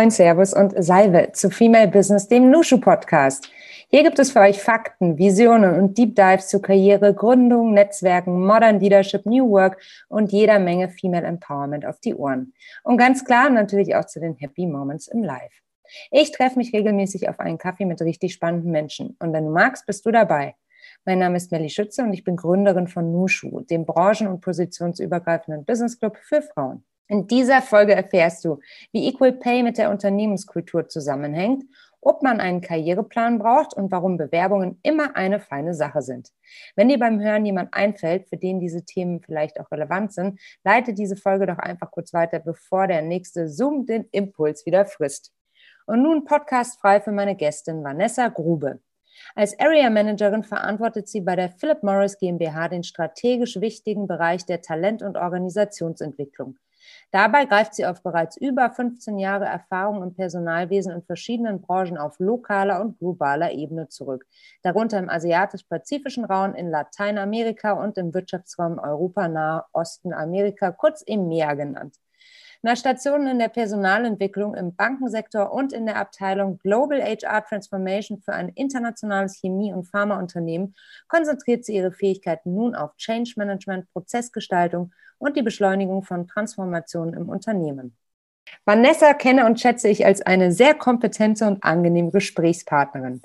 Moin, Servus und Salve zu Female Business, dem Nushu Podcast. Hier gibt es für euch Fakten, Visionen und Deep Dives zu Karriere, Gründung, Netzwerken, Modern Leadership, New Work und jeder Menge Female Empowerment auf die Ohren. Und ganz klar natürlich auch zu den Happy Moments im Live. Ich treffe mich regelmäßig auf einen Kaffee mit richtig spannenden Menschen. Und wenn du magst, bist du dabei. Mein Name ist Melly Schütze und ich bin Gründerin von Nushu, dem branchen- und positionsübergreifenden Business Club für Frauen. In dieser Folge erfährst du, wie Equal Pay mit der Unternehmenskultur zusammenhängt, ob man einen Karriereplan braucht und warum Bewerbungen immer eine feine Sache sind. Wenn dir beim Hören jemand einfällt, für den diese Themen vielleicht auch relevant sind, leite diese Folge doch einfach kurz weiter, bevor der nächste Zoom den Impuls wieder frisst. Und nun podcastfrei für meine Gästin Vanessa Grube. Als Area Managerin verantwortet sie bei der Philip Morris GmbH den strategisch wichtigen Bereich der Talent- und Organisationsentwicklung. Dabei greift sie auf bereits über 15 Jahre Erfahrung im Personalwesen in verschiedenen Branchen auf lokaler und globaler Ebene zurück, darunter im asiatisch-pazifischen Raum, in Lateinamerika und im Wirtschaftsraum Europa, Nahe Osten, Amerika, kurz EMEA genannt. Nach Stationen in der Personalentwicklung im Bankensektor und in der Abteilung Global HR Transformation für ein internationales Chemie- und Pharmaunternehmen konzentriert sie ihre Fähigkeiten nun auf Change Management, Prozessgestaltung und die Beschleunigung von Transformationen im Unternehmen. Vanessa kenne und schätze ich als eine sehr kompetente und angenehme Gesprächspartnerin.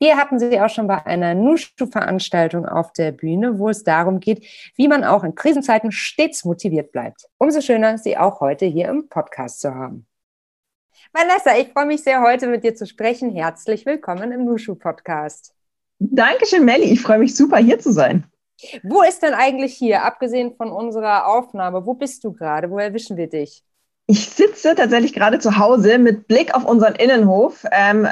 Hier hatten Sie auch schon bei einer Nushu-Veranstaltung auf der Bühne, wo es darum geht, wie man auch in Krisenzeiten stets motiviert bleibt. Umso schöner, Sie auch heute hier im Podcast zu haben. Vanessa, ich freue mich sehr, heute mit dir zu sprechen. Herzlich willkommen im Nushu-Podcast. Dankeschön, Melli. Ich freue mich super, hier zu sein. Wo ist denn eigentlich hier, abgesehen von unserer Aufnahme, wo bist du gerade? Wo erwischen wir dich? Ich sitze tatsächlich gerade zu Hause mit Blick auf unseren Innenhof. Ähm,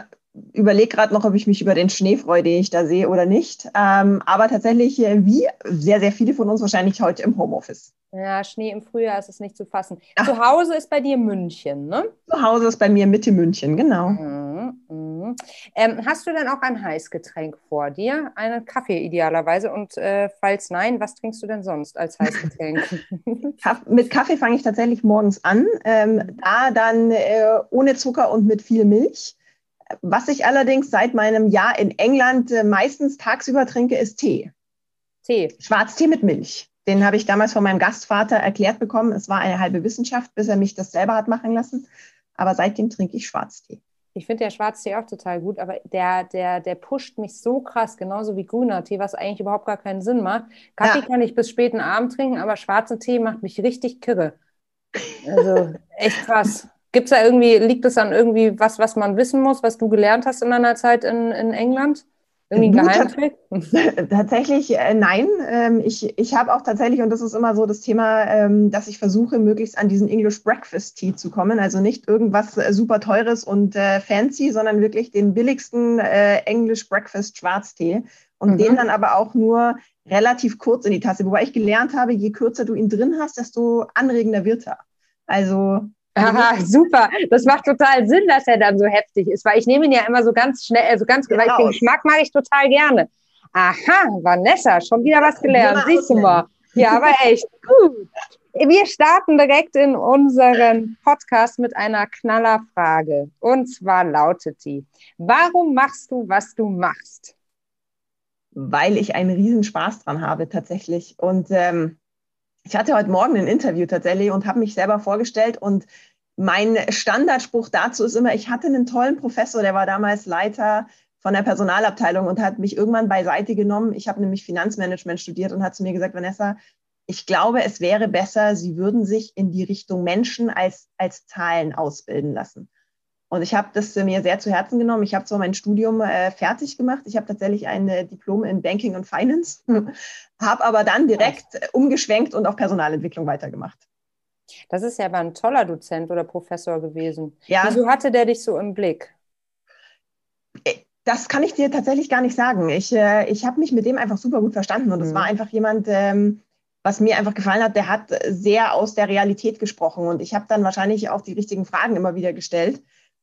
überlege gerade noch, ob ich mich über den Schnee freue, den ich da sehe oder nicht. Ähm, aber tatsächlich, äh, wie sehr, sehr viele von uns wahrscheinlich heute im Homeoffice. Ja, Schnee im Frühjahr ist es nicht zu fassen. Ach. Zu Hause ist bei dir München, ne? Zu Hause ist bei mir Mitte München, genau. Mhm, mh. ähm, hast du denn auch ein Heißgetränk vor dir? Einen Kaffee idealerweise? Und äh, falls nein, was trinkst du denn sonst als Heißgetränk? mit Kaffee fange ich tatsächlich morgens an. Ähm, da dann äh, ohne Zucker und mit viel Milch. Was ich allerdings seit meinem Jahr in England äh, meistens tagsüber trinke, ist Tee. Tee. Schwarztee mit Milch. Den habe ich damals von meinem Gastvater erklärt bekommen. Es war eine halbe Wissenschaft, bis er mich das selber hat machen lassen. Aber seitdem trinke ich Schwarztee. Ich finde der Schwarztee auch total gut, aber der, der, der pusht mich so krass, genauso wie grüner Tee, was eigentlich überhaupt gar keinen Sinn macht. Kaffee ja. kann ich bis späten Abend trinken, aber schwarzer Tee macht mich richtig kirre. Also echt krass. Gibt es da irgendwie, liegt es an irgendwie was, was man wissen muss, was du gelernt hast in deiner Zeit in, in England? Irgendwie ein Geheimtrick? Tatsächlich, äh, nein. Ähm, ich ich habe auch tatsächlich, und das ist immer so das Thema, ähm, dass ich versuche, möglichst an diesen English Breakfast Tea zu kommen. Also nicht irgendwas äh, super teures und äh, fancy, sondern wirklich den billigsten äh, English Breakfast Schwarztee. Und mhm. den dann aber auch nur relativ kurz in die Tasse. Wobei ich gelernt habe, je kürzer du ihn drin hast, desto anregender wird er. Also Aha, super. Das macht total Sinn, dass er dann so heftig ist, weil ich nehme ihn ja immer so ganz schnell, also ganz, genau. weil den Geschmack mag ich total gerne. Aha, Vanessa, schon wieder was gelernt. Siehst du mal. Ja, aber echt gut. Wir starten direkt in unseren Podcast mit einer Knallerfrage. Und zwar lautet die: Warum machst du, was du machst? Weil ich einen riesen Spaß dran habe, tatsächlich. Und ähm, ich hatte heute Morgen ein Interview tatsächlich und habe mich selber vorgestellt und mein Standardspruch dazu ist immer, ich hatte einen tollen Professor, der war damals Leiter von der Personalabteilung und hat mich irgendwann beiseite genommen. Ich habe nämlich Finanzmanagement studiert und hat zu mir gesagt, Vanessa, ich glaube, es wäre besser, Sie würden sich in die Richtung Menschen als, als Zahlen ausbilden lassen. Und ich habe das mir sehr zu Herzen genommen. Ich habe zwar mein Studium äh, fertig gemacht. Ich habe tatsächlich ein äh, Diplom in Banking und Finance, habe aber dann direkt äh, umgeschwenkt und auf Personalentwicklung weitergemacht. Das ist ja aber ein toller Dozent oder Professor gewesen. Ja. Wieso hatte der dich so im Blick? Äh, das kann ich dir tatsächlich gar nicht sagen. Ich, äh, ich habe mich mit dem einfach super gut verstanden und es mhm. war einfach jemand, ähm, was mir einfach gefallen hat, der hat sehr aus der Realität gesprochen und ich habe dann wahrscheinlich auch die richtigen Fragen immer wieder gestellt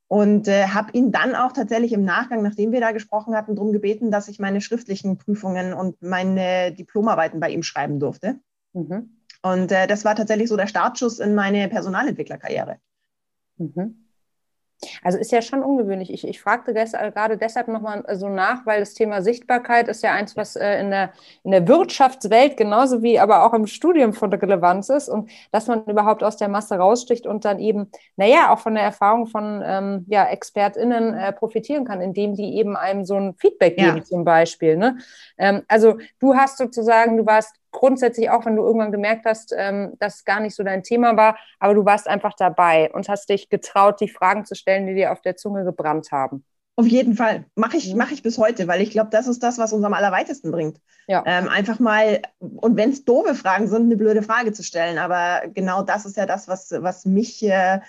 und äh, habe ihn dann auch tatsächlich im Nachgang, nachdem wir da gesprochen hatten, darum gebeten, dass ich meine schriftlichen Prüfungen und meine Diplomarbeiten bei ihm schreiben durfte. Mhm. Und äh, das war tatsächlich so der Startschuss in meine Personalentwicklerkarriere. Mhm. Also ist ja schon ungewöhnlich. Ich, ich fragte gerade deshalb nochmal so nach, weil das Thema Sichtbarkeit ist ja eins, was äh, in, der, in der Wirtschaftswelt genauso wie aber auch im Studium von Relevanz ist und dass man überhaupt aus der Masse raussticht und dann eben, naja, auch von der Erfahrung von ähm, ja, ExpertInnen äh, profitieren kann, indem die eben einem so ein Feedback geben ja. zum Beispiel. Ne? Ähm, also du hast sozusagen, du warst grundsätzlich auch, wenn du irgendwann gemerkt hast, ähm, dass es gar nicht so dein Thema war, aber du warst einfach dabei und hast dich getraut, die Fragen zu stellen, die dir auf der Zunge gebrannt haben. Auf jeden Fall. Mache ich, mhm. mach ich bis heute, weil ich glaube, das ist das, was uns am allerweitesten bringt. Ja. Ähm, einfach mal, und wenn es doofe Fragen sind, eine blöde Frage zu stellen. Aber genau das ist ja das, was, was mich äh,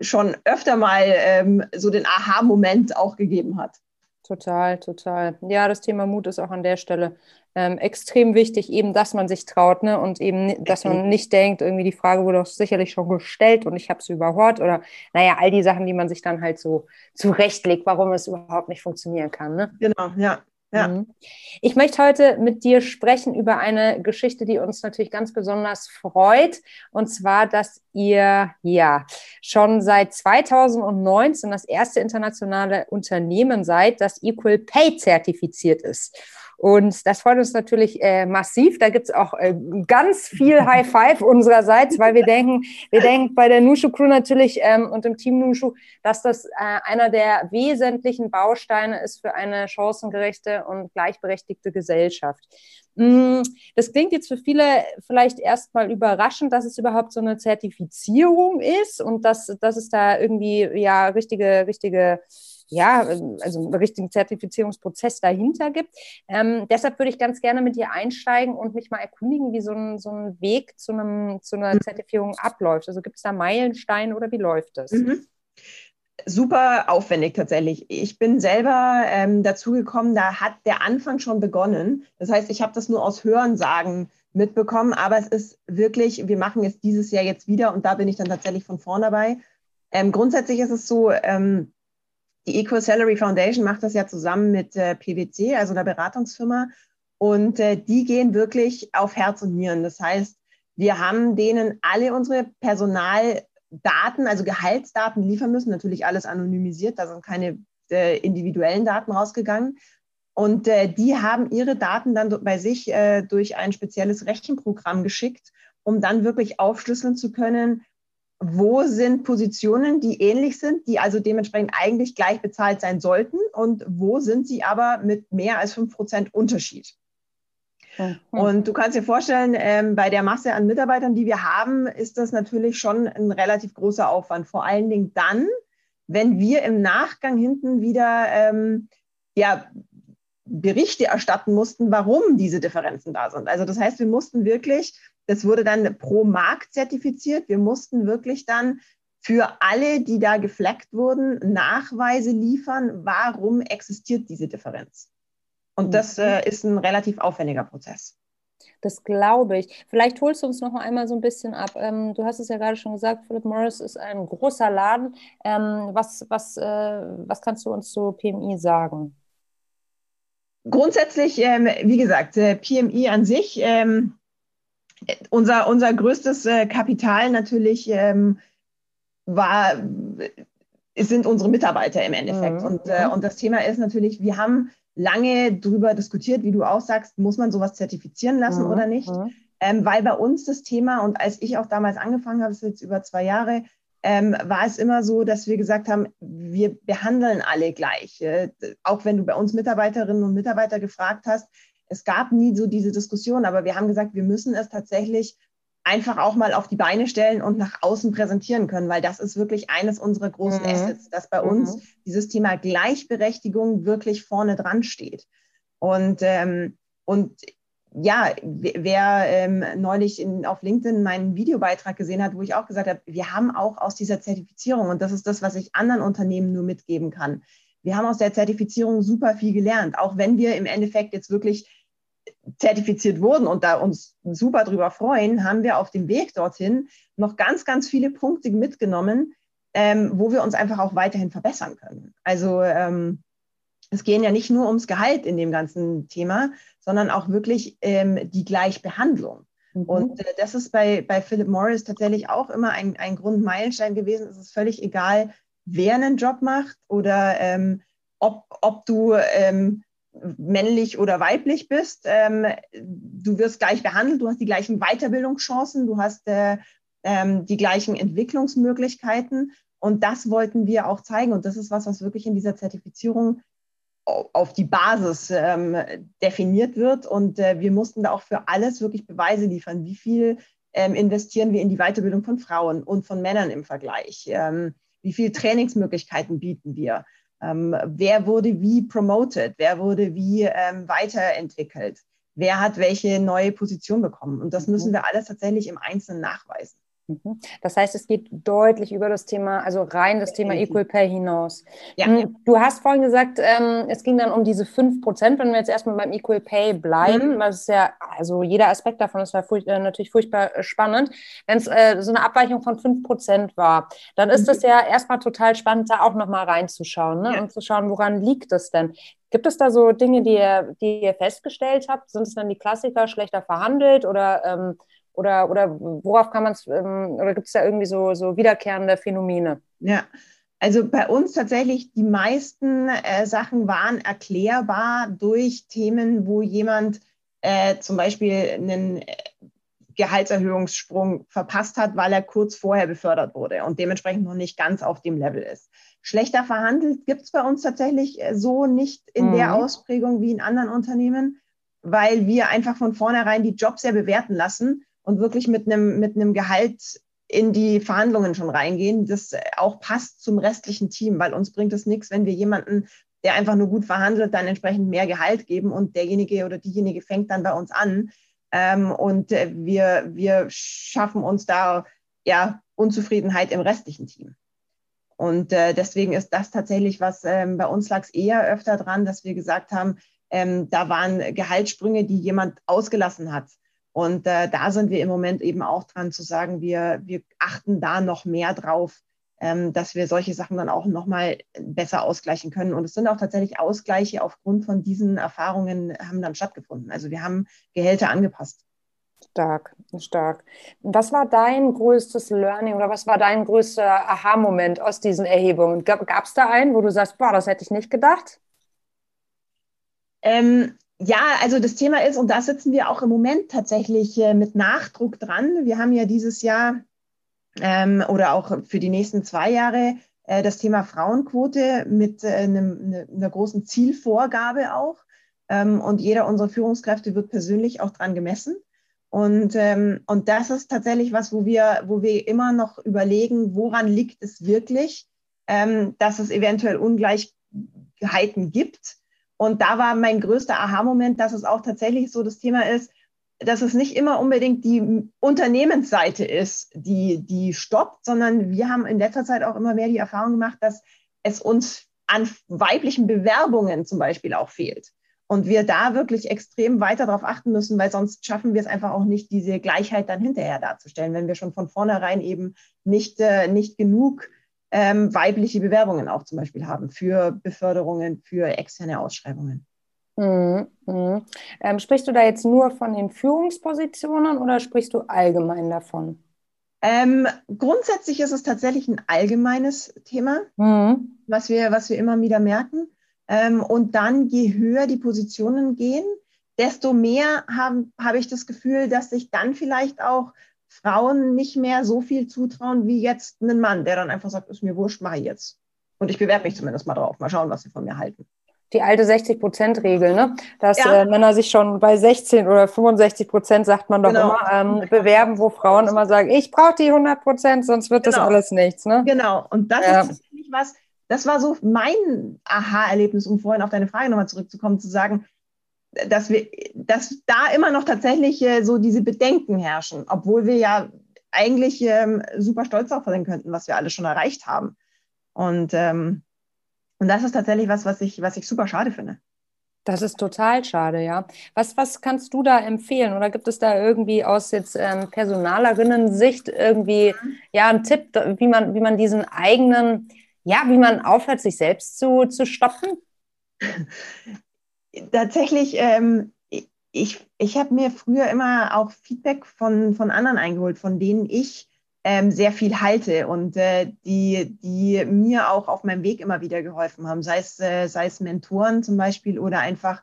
schon öfter mal ähm, so den Aha-Moment auch gegeben hat. Total, total. Ja, das Thema Mut ist auch an der Stelle ähm, extrem wichtig, eben, dass man sich traut, ne? Und eben, dass man nicht denkt, irgendwie die Frage wurde doch sicherlich schon gestellt und ich habe es überhört oder naja, all die Sachen, die man sich dann halt so zurechtlegt, warum es überhaupt nicht funktionieren kann. Ne? Genau, ja. Ja. Mhm. Ich möchte heute mit dir sprechen über eine Geschichte, die uns natürlich ganz besonders freut. Und zwar, dass ihr ja schon seit 2019 das erste internationale Unternehmen seid, das Equal Pay zertifiziert ist. Und das freut uns natürlich äh, massiv. Da gibt es auch äh, ganz viel High Five unsererseits, weil wir denken, wir denken bei der Nushu Crew natürlich ähm, und im Team Nushu, dass das äh, einer der wesentlichen Bausteine ist für eine chancengerechte und gleichberechtigte Gesellschaft. Mm, das klingt jetzt für viele vielleicht erstmal überraschend, dass es überhaupt so eine Zertifizierung ist und dass, dass es da irgendwie ja richtige, richtige ja, also einen richtigen Zertifizierungsprozess dahinter gibt. Ähm, deshalb würde ich ganz gerne mit dir einsteigen und mich mal erkundigen, wie so ein, so ein Weg zu, einem, zu einer mhm. Zertifizierung abläuft. Also gibt es da Meilensteine oder wie läuft das? Mhm. Super aufwendig tatsächlich. Ich bin selber ähm, dazugekommen, da hat der Anfang schon begonnen. Das heißt, ich habe das nur aus Hörensagen mitbekommen, aber es ist wirklich, wir machen es dieses Jahr jetzt wieder und da bin ich dann tatsächlich von vorn dabei. Ähm, grundsätzlich ist es so, ähm, die Equal Salary Foundation macht das ja zusammen mit äh, PwC, also einer Beratungsfirma. Und äh, die gehen wirklich auf Herz und Nieren. Das heißt, wir haben denen alle unsere Personaldaten, also Gehaltsdaten liefern müssen. Natürlich alles anonymisiert, da sind keine äh, individuellen Daten rausgegangen. Und äh, die haben ihre Daten dann bei sich äh, durch ein spezielles Rechenprogramm geschickt, um dann wirklich aufschlüsseln zu können, wo sind Positionen, die ähnlich sind, die also dementsprechend eigentlich gleich bezahlt sein sollten und wo sind sie aber mit mehr als 5% Unterschied. Mhm. Und du kannst dir vorstellen, ähm, bei der Masse an Mitarbeitern, die wir haben, ist das natürlich schon ein relativ großer Aufwand. Vor allen Dingen dann, wenn wir im Nachgang hinten wieder ähm, ja, Berichte erstatten mussten, warum diese Differenzen da sind. Also das heißt, wir mussten wirklich das wurde dann pro Markt zertifiziert. Wir mussten wirklich dann für alle, die da gefleckt wurden, Nachweise liefern, warum existiert diese Differenz. Und das äh, ist ein relativ aufwendiger Prozess. Das glaube ich. Vielleicht holst du uns noch einmal so ein bisschen ab. Ähm, du hast es ja gerade schon gesagt, Philip Morris ist ein großer Laden. Ähm, was, was, äh, was kannst du uns zu PMI sagen? Grundsätzlich, ähm, wie gesagt, äh, PMI an sich ähm, unser, unser größtes äh, Kapital natürlich ähm, war, sind unsere Mitarbeiter im Endeffekt. Mhm. Und, äh, und das Thema ist natürlich, wir haben lange darüber diskutiert, wie du auch sagst, muss man sowas zertifizieren lassen mhm. oder nicht? Mhm. Ähm, weil bei uns das Thema, und als ich auch damals angefangen habe, das ist jetzt über zwei Jahre, ähm, war es immer so, dass wir gesagt haben, wir behandeln alle gleich. Äh, auch wenn du bei uns Mitarbeiterinnen und Mitarbeiter gefragt hast, es gab nie so diese Diskussion, aber wir haben gesagt, wir müssen es tatsächlich einfach auch mal auf die Beine stellen und nach außen präsentieren können, weil das ist wirklich eines unserer großen mhm. Assets, dass bei uns mhm. dieses Thema Gleichberechtigung wirklich vorne dran steht. Und, ähm, und ja, wer ähm, neulich in, auf LinkedIn meinen Videobeitrag gesehen hat, wo ich auch gesagt habe, wir haben auch aus dieser Zertifizierung, und das ist das, was ich anderen Unternehmen nur mitgeben kann, wir haben aus der Zertifizierung super viel gelernt, auch wenn wir im Endeffekt jetzt wirklich zertifiziert wurden und da uns super drüber freuen, haben wir auf dem Weg dorthin noch ganz, ganz viele Punkte mitgenommen, ähm, wo wir uns einfach auch weiterhin verbessern können. Also ähm, es gehen ja nicht nur ums Gehalt in dem ganzen Thema, sondern auch wirklich ähm, die Gleichbehandlung. Mhm. Und äh, das ist bei, bei Philip Morris tatsächlich auch immer ein, ein Grundmeilenstein gewesen. Es ist völlig egal, wer einen Job macht oder ähm, ob, ob du ähm, männlich oder weiblich bist. Ähm, du wirst gleich behandelt, du hast die gleichen Weiterbildungschancen, du hast äh, ähm, die gleichen Entwicklungsmöglichkeiten. Und das wollten wir auch zeigen. Und das ist was, was wirklich in dieser Zertifizierung auf die Basis ähm, definiert wird. Und äh, wir mussten da auch für alles wirklich Beweise liefern. Wie viel ähm, investieren wir in die Weiterbildung von Frauen und von Männern im Vergleich? Ähm, wie viele Trainingsmöglichkeiten bieten wir? Ähm, wer wurde wie promoted? Wer wurde wie ähm, weiterentwickelt? Wer hat welche neue Position bekommen? Und das mhm. müssen wir alles tatsächlich im Einzelnen nachweisen. Mhm. Das heißt, es geht deutlich über das Thema, also rein das Thema Equal Pay hinaus. Ja. Mhm. Du hast vorhin gesagt, ähm, es ging dann um diese 5 Prozent, wenn wir jetzt erstmal beim Equal Pay bleiben, mhm. weil es ja, also jeder Aspekt davon ist ja furch äh, natürlich furchtbar äh, spannend. Wenn es äh, so eine Abweichung von 5 Prozent war, dann ist es mhm. ja erstmal total spannend, da auch nochmal reinzuschauen ne? Ja. und zu schauen, woran liegt es denn? Gibt es da so Dinge, die ihr, die ihr festgestellt habt? Sind es dann die Klassiker schlechter verhandelt oder ähm, oder, oder worauf kann man es, ähm, oder gibt es da irgendwie so, so wiederkehrende Phänomene? Ja, also bei uns tatsächlich die meisten äh, Sachen waren erklärbar durch Themen, wo jemand äh, zum Beispiel einen äh, Gehaltserhöhungssprung verpasst hat, weil er kurz vorher befördert wurde und dementsprechend noch nicht ganz auf dem Level ist. Schlechter verhandelt gibt es bei uns tatsächlich äh, so nicht in mhm. der Ausprägung wie in anderen Unternehmen, weil wir einfach von vornherein die Jobs sehr bewerten lassen und wirklich mit einem, mit einem Gehalt in die Verhandlungen schon reingehen, das auch passt zum restlichen Team, weil uns bringt es nichts, wenn wir jemanden, der einfach nur gut verhandelt, dann entsprechend mehr Gehalt geben und derjenige oder diejenige fängt dann bei uns an. Ähm, und äh, wir, wir schaffen uns da ja Unzufriedenheit im restlichen Team. Und äh, deswegen ist das tatsächlich was, ähm, bei uns lag eher öfter dran, dass wir gesagt haben, ähm, da waren Gehaltssprünge, die jemand ausgelassen hat. Und äh, da sind wir im Moment eben auch dran zu sagen, wir, wir achten da noch mehr drauf, ähm, dass wir solche Sachen dann auch nochmal besser ausgleichen können. Und es sind auch tatsächlich Ausgleiche aufgrund von diesen Erfahrungen haben dann stattgefunden. Also wir haben Gehälter angepasst. Stark, stark. Was war dein größtes Learning oder was war dein größter Aha-Moment aus diesen Erhebungen? Gab es da einen, wo du sagst, boah, das hätte ich nicht gedacht? Ähm, ja, also das Thema ist, und da sitzen wir auch im Moment tatsächlich äh, mit Nachdruck dran. Wir haben ja dieses Jahr ähm, oder auch für die nächsten zwei Jahre äh, das Thema Frauenquote mit äh, einem, ne, einer großen Zielvorgabe auch. Ähm, und jeder unserer Führungskräfte wird persönlich auch dran gemessen. Und, ähm, und das ist tatsächlich was, wo wir, wo wir immer noch überlegen, woran liegt es wirklich, ähm, dass es eventuell Ungleichheiten gibt und da war mein größter Aha-Moment, dass es auch tatsächlich so das Thema ist, dass es nicht immer unbedingt die Unternehmensseite ist, die, die stoppt, sondern wir haben in letzter Zeit auch immer mehr die Erfahrung gemacht, dass es uns an weiblichen Bewerbungen zum Beispiel auch fehlt. Und wir da wirklich extrem weiter darauf achten müssen, weil sonst schaffen wir es einfach auch nicht, diese Gleichheit dann hinterher darzustellen, wenn wir schon von vornherein eben nicht, äh, nicht genug ähm, weibliche Bewerbungen auch zum Beispiel haben für Beförderungen, für externe Ausschreibungen. Mhm. Mhm. Ähm, sprichst du da jetzt nur von den Führungspositionen oder sprichst du allgemein davon? Ähm, grundsätzlich ist es tatsächlich ein allgemeines Thema, mhm. was, wir, was wir immer wieder merken. Ähm, und dann, je höher die Positionen gehen, desto mehr habe hab ich das Gefühl, dass sich dann vielleicht auch Frauen nicht mehr so viel zutrauen wie jetzt einen Mann, der dann einfach sagt, ist mir wurscht, mache ich jetzt. Und ich bewerbe mich zumindest mal drauf. Mal schauen, was sie von mir halten. Die alte 60-Prozent-Regel, ne? dass ja. äh, Männer sich schon bei 16 oder 65 Prozent, sagt man doch genau. immer, ähm, bewerben, wo Frauen immer sagen, ich brauche die 100 Prozent, sonst wird genau. das alles nichts. Ne? Genau, und das ja. ist tatsächlich was, das war so mein Aha-Erlebnis, um vorhin auf deine Frage nochmal zurückzukommen, zu sagen, dass wir, dass da immer noch tatsächlich äh, so diese Bedenken herrschen, obwohl wir ja eigentlich ähm, super stolz darauf sein könnten, was wir alles schon erreicht haben. Und, ähm, und das ist tatsächlich was, was ich, was ich super schade finde. Das ist total schade, ja. Was, was kannst du da empfehlen? Oder gibt es da irgendwie aus jetzt ähm, Personalerinnen-Sicht irgendwie ja einen Tipp, wie man, wie man diesen eigenen, ja, wie man aufhört, sich selbst zu, zu stoppen? tatsächlich, ähm, ich, ich habe mir früher immer auch Feedback von, von anderen eingeholt, von denen ich ähm, sehr viel halte und äh, die, die mir auch auf meinem Weg immer wieder geholfen haben, sei es, äh, sei es Mentoren zum Beispiel oder einfach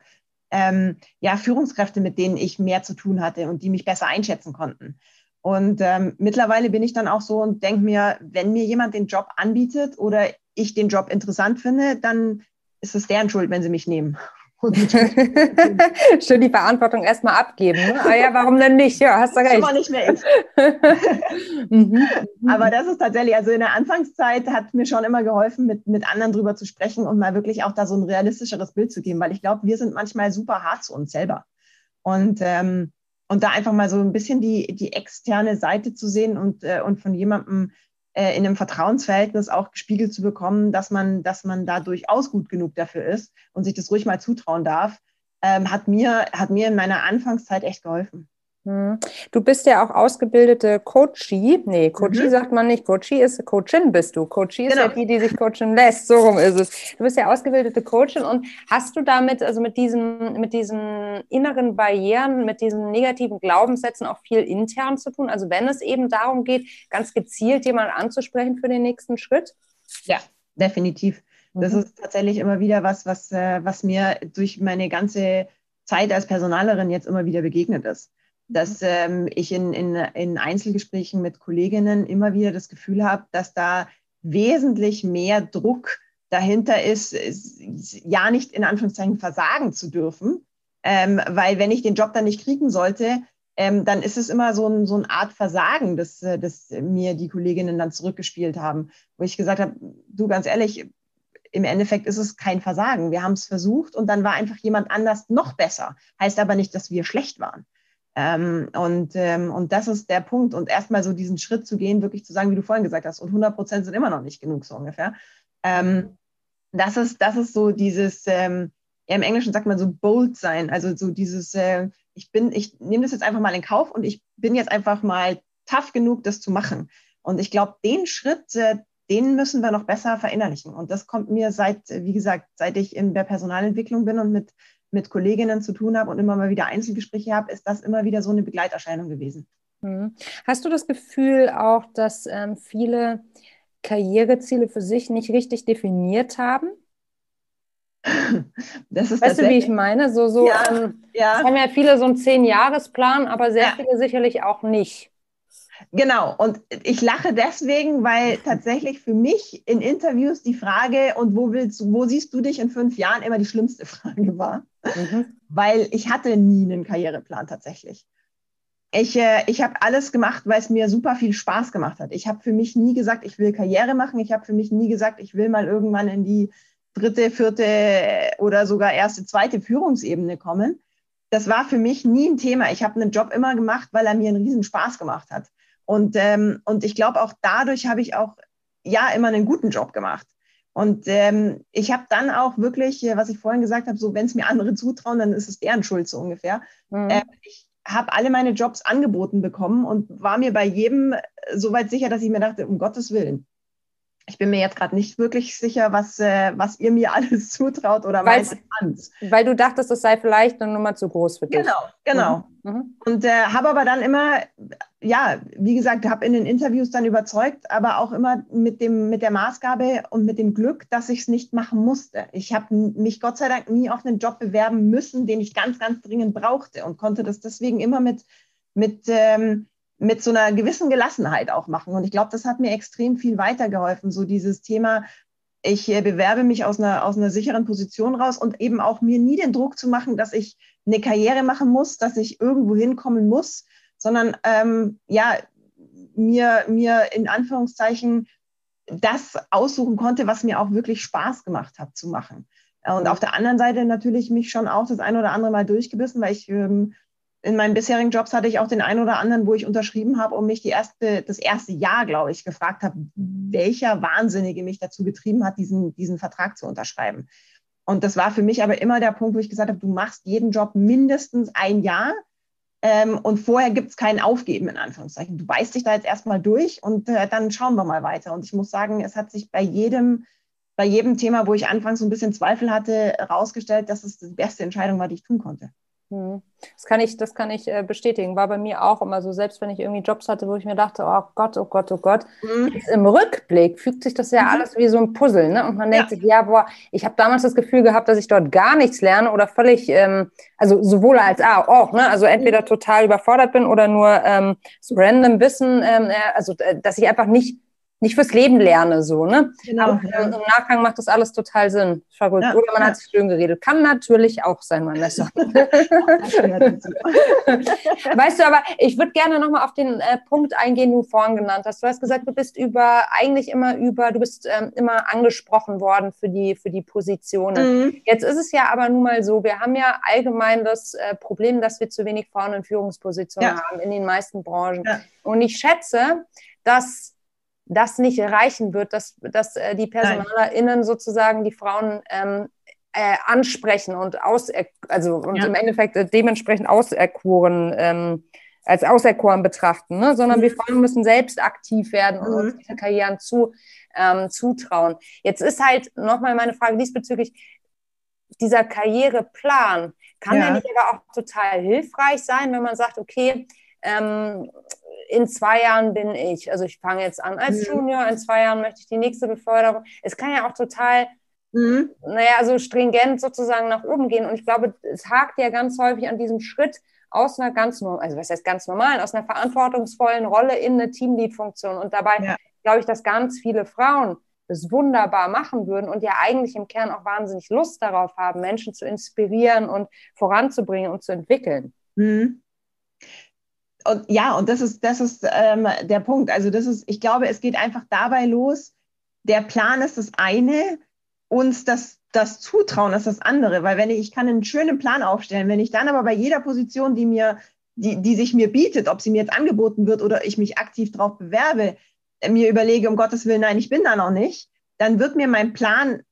ähm, ja, Führungskräfte, mit denen ich mehr zu tun hatte und die mich besser einschätzen konnten. Und ähm, mittlerweile bin ich dann auch so und denke mir, wenn mir jemand den Job anbietet oder ich den Job interessant finde, dann ist es deren Schuld, wenn sie mich nehmen. Schön die Verantwortung erstmal abgeben. Ne? Ah ja, warum denn nicht? Ja, hast du recht. Immer nicht mehr ich. Mhm, mhm. Aber das ist tatsächlich, also in der Anfangszeit hat mir schon immer geholfen, mit, mit anderen drüber zu sprechen und mal wirklich auch da so ein realistischeres Bild zu geben, weil ich glaube, wir sind manchmal super hart zu uns selber. Und, ähm, und da einfach mal so ein bisschen die, die externe Seite zu sehen und, äh, und von jemandem äh, in einem Vertrauensverhältnis auch gespiegelt zu bekommen, dass man, dass man da durchaus gut genug dafür ist und sich das ruhig mal zutrauen darf, ähm, hat, mir, hat mir in meiner Anfangszeit echt geholfen. Hm. Du bist ja auch ausgebildete Coachie. Nee, Coachie mhm. sagt man nicht. Coachie ist Coachin bist du. Coachie ist genau. ja die, die sich coachen lässt. So rum ist es. Du bist ja ausgebildete Coachin und hast du damit, also mit diesen, mit diesen inneren Barrieren, mit diesen negativen Glaubenssätzen auch viel intern zu tun? Also wenn es eben darum geht, ganz gezielt jemanden anzusprechen für den nächsten Schritt? Ja, definitiv. Das mhm. ist tatsächlich immer wieder was, was, äh, was mir durch meine ganze Zeit als Personalerin jetzt immer wieder begegnet ist dass ähm, ich in, in, in Einzelgesprächen mit Kolleginnen immer wieder das Gefühl habe, dass da wesentlich mehr Druck dahinter ist, ja nicht in Anführungszeichen versagen zu dürfen, ähm, weil wenn ich den Job dann nicht kriegen sollte, ähm, dann ist es immer so, ein, so eine Art Versagen, das, äh, das mir die Kolleginnen dann zurückgespielt haben, wo ich gesagt habe, du ganz ehrlich, im Endeffekt ist es kein Versagen. Wir haben es versucht und dann war einfach jemand anders noch besser. Heißt aber nicht, dass wir schlecht waren. Ähm, und, ähm, und das ist der Punkt. Und erstmal so diesen Schritt zu gehen, wirklich zu sagen, wie du vorhin gesagt hast, und 100 Prozent sind immer noch nicht genug, so ungefähr. Ähm, das, ist, das ist so dieses, ähm, ja, im Englischen sagt man so bold sein, also so dieses, äh, ich bin, ich nehme das jetzt einfach mal in Kauf und ich bin jetzt einfach mal tough genug, das zu machen. Und ich glaube, den Schritt, äh, den müssen wir noch besser verinnerlichen. Und das kommt mir seit, wie gesagt, seit ich in der Personalentwicklung bin und mit mit Kolleginnen zu tun habe und immer mal wieder Einzelgespräche habe, ist das immer wieder so eine Begleiterscheinung gewesen. Hm. Hast du das Gefühl auch, dass ähm, viele Karriereziele für sich nicht richtig definiert haben? Das ist weißt du, wie ich meine? So, so, ja, ähm, ja. haben ja viele so einen Zehn-Jahres-Plan, aber sehr ja. viele sicherlich auch nicht. Genau, und ich lache deswegen, weil tatsächlich für mich in Interviews die Frage, und wo willst wo siehst du dich in fünf Jahren, immer die schlimmste Frage war. Mhm. Weil ich hatte nie einen Karriereplan tatsächlich. Ich, äh, ich habe alles gemacht, weil es mir super viel Spaß gemacht hat. Ich habe für mich nie gesagt, ich will Karriere machen. Ich habe für mich nie gesagt, ich will mal irgendwann in die dritte, vierte oder sogar erste, zweite Führungsebene kommen. Das war für mich nie ein Thema. Ich habe einen Job immer gemacht, weil er mir einen riesen Spaß gemacht hat. Und, ähm, und ich glaube, auch dadurch habe ich auch ja immer einen guten Job gemacht. Und ähm, ich habe dann auch wirklich, äh, was ich vorhin gesagt habe, so wenn es mir andere zutrauen, dann ist es deren Schuld so ungefähr. Mhm. Äh, ich habe alle meine Jobs angeboten bekommen und war mir bei jedem äh, so weit sicher, dass ich mir dachte, um Gottes Willen, ich bin mir jetzt gerade nicht wirklich sicher, was, äh, was ihr mir alles zutraut oder meint Weil du dachtest, das sei vielleicht eine Nummer zu groß für dich. Genau, genau. Mhm. mhm. Und äh, habe aber dann immer, ja, wie gesagt, habe in den Interviews dann überzeugt, aber auch immer mit, dem, mit der Maßgabe und mit dem Glück, dass ich es nicht machen musste. Ich habe mich Gott sei Dank nie auf einen Job bewerben müssen, den ich ganz, ganz dringend brauchte und konnte das deswegen immer mit, mit ähm, mit so einer gewissen Gelassenheit auch machen. Und ich glaube, das hat mir extrem viel weitergeholfen, so dieses Thema, ich äh, bewerbe mich aus einer, aus einer sicheren Position raus und eben auch mir nie den Druck zu machen, dass ich eine Karriere machen muss, dass ich irgendwo hinkommen muss, sondern ähm, ja, mir, mir in Anführungszeichen das aussuchen konnte, was mir auch wirklich Spaß gemacht hat zu machen. Und auf der anderen Seite natürlich mich schon auch das ein oder andere Mal durchgebissen, weil ich ähm, in meinen bisherigen Jobs hatte ich auch den einen oder anderen, wo ich unterschrieben habe und mich die erste, das erste Jahr, glaube ich, gefragt habe, welcher Wahnsinnige mich dazu getrieben hat, diesen, diesen Vertrag zu unterschreiben. Und das war für mich aber immer der Punkt, wo ich gesagt habe, du machst jeden Job mindestens ein Jahr ähm, und vorher gibt es kein Aufgeben in Anführungszeichen. Du beißt dich da jetzt erstmal durch und äh, dann schauen wir mal weiter. Und ich muss sagen, es hat sich bei jedem, bei jedem Thema, wo ich anfangs so ein bisschen Zweifel hatte, herausgestellt, dass es die beste Entscheidung war, die ich tun konnte. Hm. Das kann ich, das kann ich äh, bestätigen. War bei mir auch immer so, selbst wenn ich irgendwie Jobs hatte, wo ich mir dachte, oh Gott, oh Gott, oh Gott. Mhm. Im Rückblick fügt sich das ja mhm. alles wie so ein Puzzle, ne? Und man denkt ja. sich, ja, boah, ich habe damals das Gefühl gehabt, dass ich dort gar nichts lerne oder völlig, ähm, also sowohl als auch, ne? Also entweder total überfordert bin oder nur ähm, so random Wissen, ähm, äh, also äh, dass ich einfach nicht nicht fürs Leben lerne, so, ne? Genau, Aber ja. im Nachgang macht das alles total Sinn. Ja, Oder man ja. hat sich schön geredet. Kann natürlich auch sein, mein Messer. weißt du, aber ich würde gerne nochmal auf den äh, Punkt eingehen, den du vorhin genannt hast. Du hast gesagt, du bist über, eigentlich immer über, du bist ähm, immer angesprochen worden für die, für die Positionen. Mhm. Jetzt ist es ja aber nun mal so, wir haben ja allgemein das äh, Problem, dass wir zu wenig Frauen in Führungspositionen haben in den meisten Branchen. Und ich schätze, dass das nicht reichen wird, dass, dass äh, die PersonalerInnen sozusagen die Frauen ähm, äh, ansprechen und aus, also und ja. im Endeffekt äh, dementsprechend auserkoren, ähm, als auserkoren betrachten, ne? sondern mhm. wir Frauen müssen selbst aktiv werden und mhm. uns diese Karrieren zu, ähm, zutrauen. Jetzt ist halt nochmal meine Frage diesbezüglich, dieser Karriereplan, kann ja. der nicht aber auch total hilfreich sein, wenn man sagt, okay, ähm, in zwei Jahren bin ich, also ich fange jetzt an als mhm. Junior, in zwei Jahren möchte ich die nächste Beförderung. Es kann ja auch total, mhm. naja, so stringent sozusagen nach oben gehen. Und ich glaube, es hakt ja ganz häufig an diesem Schritt aus einer ganz, also was heißt ganz normalen, aus einer verantwortungsvollen Rolle in eine Teamlead-Funktion. Und dabei ja. glaube ich, dass ganz viele Frauen das wunderbar machen würden und ja eigentlich im Kern auch wahnsinnig Lust darauf haben, Menschen zu inspirieren und voranzubringen und zu entwickeln. Mhm und ja, und das ist, das ist ähm, der Punkt. Also das ist, ich glaube, es geht einfach dabei los. Der Plan ist das eine, uns das, das Zutrauen ist das andere. Weil wenn ich, ich kann einen schönen Plan aufstellen, wenn ich dann aber bei jeder Position, die mir, die, die sich mir bietet, ob sie mir jetzt angeboten wird oder ich mich aktiv darauf bewerbe, mir überlege, um Gottes Willen, nein, ich bin da noch nicht, dann wird mir mein Plan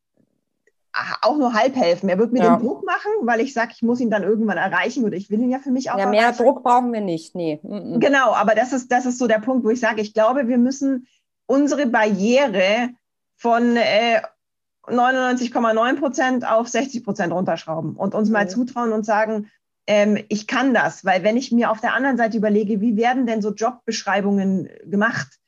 auch nur halb helfen. Er wird mir ja. den Druck machen, weil ich sage, ich muss ihn dann irgendwann erreichen oder ich will ihn ja für mich auch. Ja, mehr erreichen. Druck brauchen wir nicht, nee. Genau, aber das ist, das ist so der Punkt, wo ich sage, ich glaube, wir müssen unsere Barriere von äh, 99,9 Prozent auf 60 Prozent runterschrauben und uns mhm. mal zutrauen und sagen, ähm, ich kann das, weil wenn ich mir auf der anderen Seite überlege, wie werden denn so Jobbeschreibungen gemacht?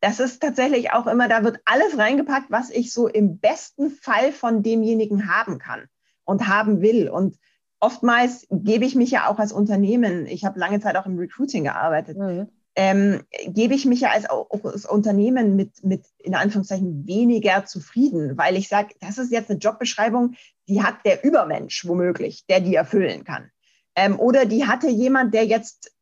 Das ist tatsächlich auch immer, da wird alles reingepackt, was ich so im besten Fall von demjenigen haben kann und haben will. Und oftmals gebe ich mich ja auch als Unternehmen, ich habe lange Zeit auch im Recruiting gearbeitet, mhm. ähm, gebe ich mich ja als, als Unternehmen mit, mit, in Anführungszeichen, weniger zufrieden, weil ich sage, das ist jetzt eine Jobbeschreibung, die hat der Übermensch womöglich, der die erfüllen kann. Ähm, oder die hatte jemand, der jetzt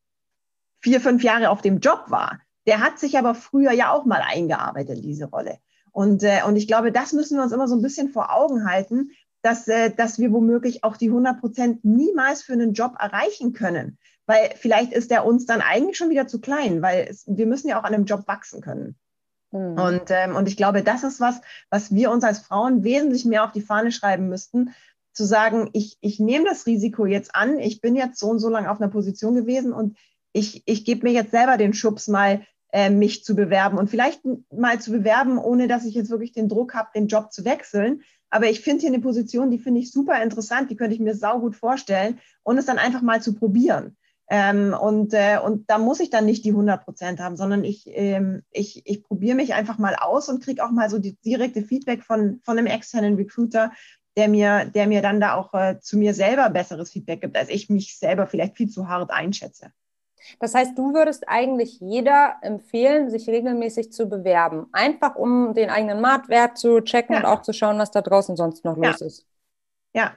vier, fünf Jahre auf dem Job war der hat sich aber früher ja auch mal eingearbeitet in diese Rolle. Und, äh, und ich glaube, das müssen wir uns immer so ein bisschen vor Augen halten, dass, äh, dass wir womöglich auch die 100 Prozent niemals für einen Job erreichen können. Weil vielleicht ist der uns dann eigentlich schon wieder zu klein, weil es, wir müssen ja auch an einem Job wachsen können. Mhm. Und, ähm, und ich glaube, das ist was, was wir uns als Frauen wesentlich mehr auf die Fahne schreiben müssten, zu sagen, ich, ich nehme das Risiko jetzt an, ich bin jetzt so und so lange auf einer Position gewesen und ich, ich gebe mir jetzt selber den Schubs mal, äh, mich zu bewerben und vielleicht mal zu bewerben, ohne dass ich jetzt wirklich den Druck habe, den Job zu wechseln. Aber ich finde hier eine Position, die finde ich super interessant, die könnte ich mir saugut vorstellen und es dann einfach mal zu probieren. Ähm, und, äh, und da muss ich dann nicht die 100 Prozent haben, sondern ich, ähm, ich, ich probiere mich einfach mal aus und kriege auch mal so die direkte Feedback von, von einem externen Recruiter, der mir, der mir dann da auch äh, zu mir selber besseres Feedback gibt, als ich mich selber vielleicht viel zu hart einschätze. Das heißt, du würdest eigentlich jeder empfehlen, sich regelmäßig zu bewerben. Einfach um den eigenen Marktwert zu checken ja. und auch zu schauen, was da draußen sonst noch ja. los ist. Ja.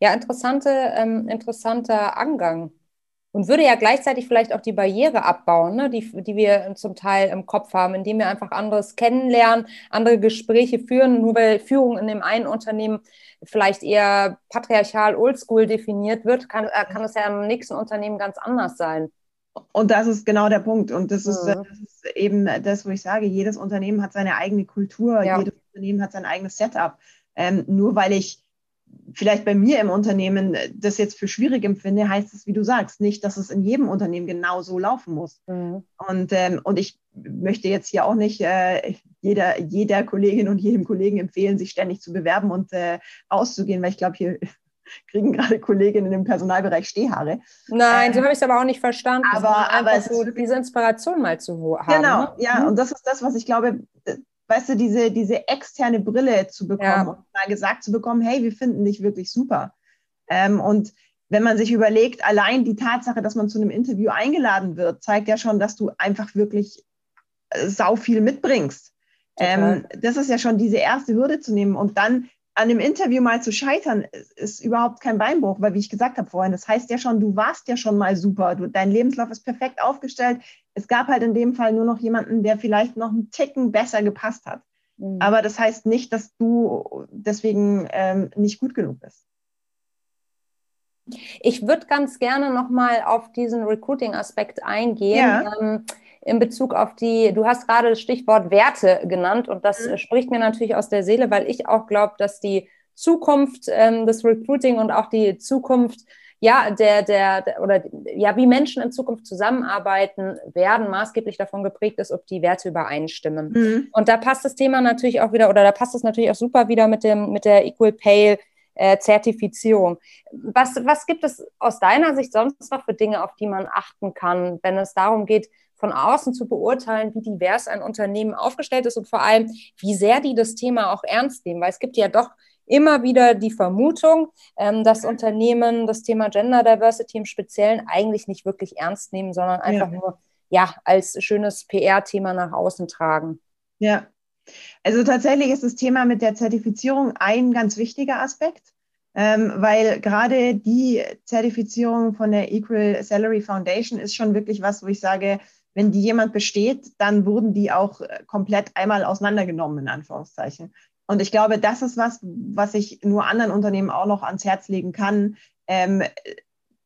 Ja, interessante, ähm, interessanter Angang. Und würde ja gleichzeitig vielleicht auch die Barriere abbauen, ne, die, die wir zum Teil im Kopf haben, indem wir einfach anderes kennenlernen, andere Gespräche führen. Nur weil Führung in dem einen Unternehmen vielleicht eher patriarchal oldschool definiert wird, kann, äh, kann es ja im nächsten Unternehmen ganz anders sein. Und das ist genau der Punkt. Und das ist, mhm. das ist, eben das, wo ich sage, jedes Unternehmen hat seine eigene Kultur, ja. jedes Unternehmen hat sein eigenes Setup. Ähm, nur weil ich vielleicht bei mir im Unternehmen das jetzt für schwierig empfinde, heißt es, wie du sagst, nicht, dass es in jedem Unternehmen genau so laufen muss. Mhm. Und, ähm, und ich möchte jetzt hier auch nicht äh, jeder, jeder Kollegin und jedem Kollegen empfehlen, sich ständig zu bewerben und äh, auszugehen, weil ich glaube, hier kriegen gerade Kolleginnen im Personalbereich Stehhaare. Nein, äh, so habe ich es aber auch nicht verstanden. Aber, aber so diese Inspiration mal zu haben. Genau, ne? ja, mhm. und das ist das, was ich glaube, weißt du, diese, diese externe Brille zu bekommen ja. und mal gesagt zu bekommen, hey, wir finden dich wirklich super. Ähm, und wenn man sich überlegt, allein die Tatsache, dass man zu einem Interview eingeladen wird, zeigt ja schon, dass du einfach wirklich äh, sau viel mitbringst. Ähm, das ist ja schon diese erste Hürde zu nehmen und dann an dem Interview mal zu scheitern, ist überhaupt kein Beinbruch, weil wie ich gesagt habe vorhin, das heißt ja schon, du warst ja schon mal super, du, dein Lebenslauf ist perfekt aufgestellt. Es gab halt in dem Fall nur noch jemanden, der vielleicht noch einen Ticken besser gepasst hat. Mhm. Aber das heißt nicht, dass du deswegen ähm, nicht gut genug bist. Ich würde ganz gerne nochmal auf diesen Recruiting-Aspekt eingehen. Ja. Ähm, in Bezug auf die, du hast gerade das Stichwort Werte genannt und das mhm. spricht mir natürlich aus der Seele, weil ich auch glaube, dass die Zukunft ähm, des Recruiting und auch die Zukunft ja, der, der, der, oder ja, wie Menschen in Zukunft zusammenarbeiten werden, maßgeblich davon geprägt ist, ob die Werte übereinstimmen. Mhm. Und da passt das Thema natürlich auch wieder, oder da passt es natürlich auch super wieder mit dem, mit der Equal Pay äh, Zertifizierung. Was, was gibt es aus deiner Sicht sonst noch für Dinge, auf die man achten kann, wenn es darum geht, von außen zu beurteilen, wie divers ein Unternehmen aufgestellt ist und vor allem, wie sehr die das Thema auch ernst nehmen. Weil es gibt ja doch immer wieder die Vermutung, ähm, dass Unternehmen das Thema Gender Diversity im Speziellen eigentlich nicht wirklich ernst nehmen, sondern einfach ja. nur ja, als schönes PR-Thema nach außen tragen. Ja, also tatsächlich ist das Thema mit der Zertifizierung ein ganz wichtiger Aspekt, ähm, weil gerade die Zertifizierung von der Equal Salary Foundation ist schon wirklich was, wo ich sage, wenn die jemand besteht, dann wurden die auch äh, komplett einmal auseinandergenommen, in Anführungszeichen. Und ich glaube, das ist was, was ich nur anderen Unternehmen auch noch ans Herz legen kann, ähm,